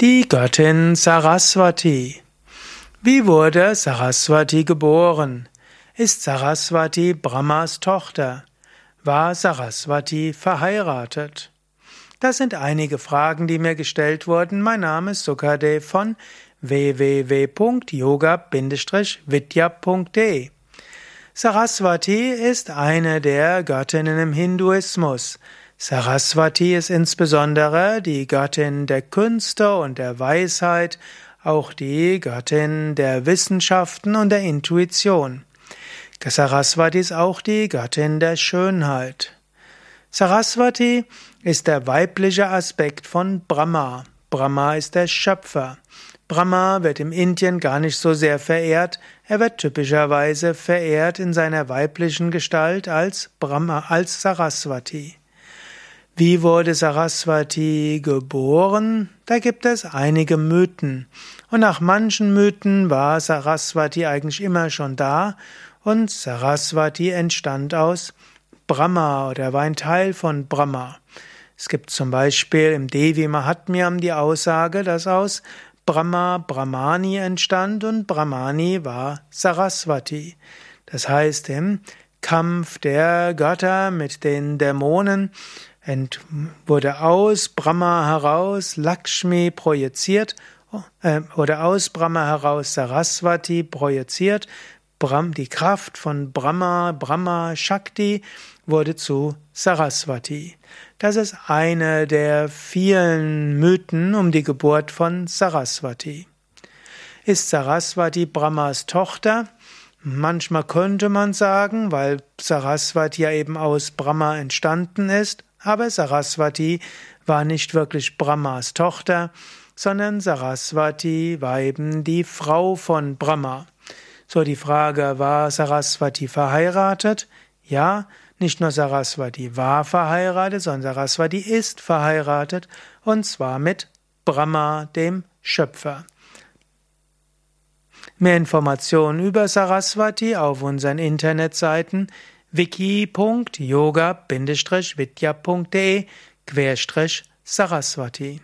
Die Göttin Saraswati. Wie wurde Saraswati geboren? Ist Saraswati Brahmas Tochter? War Saraswati verheiratet? Das sind einige Fragen, die mir gestellt wurden. Mein Name ist Sukadev von www.yoga-vidya.de Saraswati ist eine der Göttinnen im Hinduismus. Saraswati ist insbesondere die Göttin der Künste und der Weisheit, auch die Göttin der Wissenschaften und der Intuition. Saraswati ist auch die Göttin der Schönheit. Saraswati ist der weibliche Aspekt von Brahma. Brahma ist der Schöpfer. Brahma wird im Indien gar nicht so sehr verehrt, er wird typischerweise verehrt in seiner weiblichen Gestalt als Brahma, als Saraswati. Wie wurde Saraswati geboren? Da gibt es einige Mythen. Und nach manchen Mythen war Saraswati eigentlich immer schon da und Saraswati entstand aus Brahma oder war ein Teil von Brahma. Es gibt zum Beispiel im Devi Mahatmyam die Aussage, dass aus Brahma Brahmani entstand und Brahmani war Saraswati. Das heißt, im Kampf der Götter mit den Dämonen wurde aus Brahma heraus Lakshmi projiziert äh, oder aus Brahma heraus Saraswati projiziert. Brahm, die Kraft von Brahma, Brahma Shakti wurde zu Saraswati. Das ist eine der vielen Mythen um die Geburt von Saraswati. Ist Saraswati Brahmas Tochter? Manchmal könnte man sagen, weil Saraswati ja eben aus Brahma entstanden ist, aber Saraswati war nicht wirklich Brahmas Tochter, sondern Saraswati war eben die Frau von Brahma. So die Frage, war Saraswati verheiratet? Ja, nicht nur Saraswati war verheiratet, sondern Saraswati ist verheiratet und zwar mit Brahma, dem Schöpfer. Mehr Informationen über Saraswati auf unseren Internetseiten wiki.yoga-vidya.de Saraswati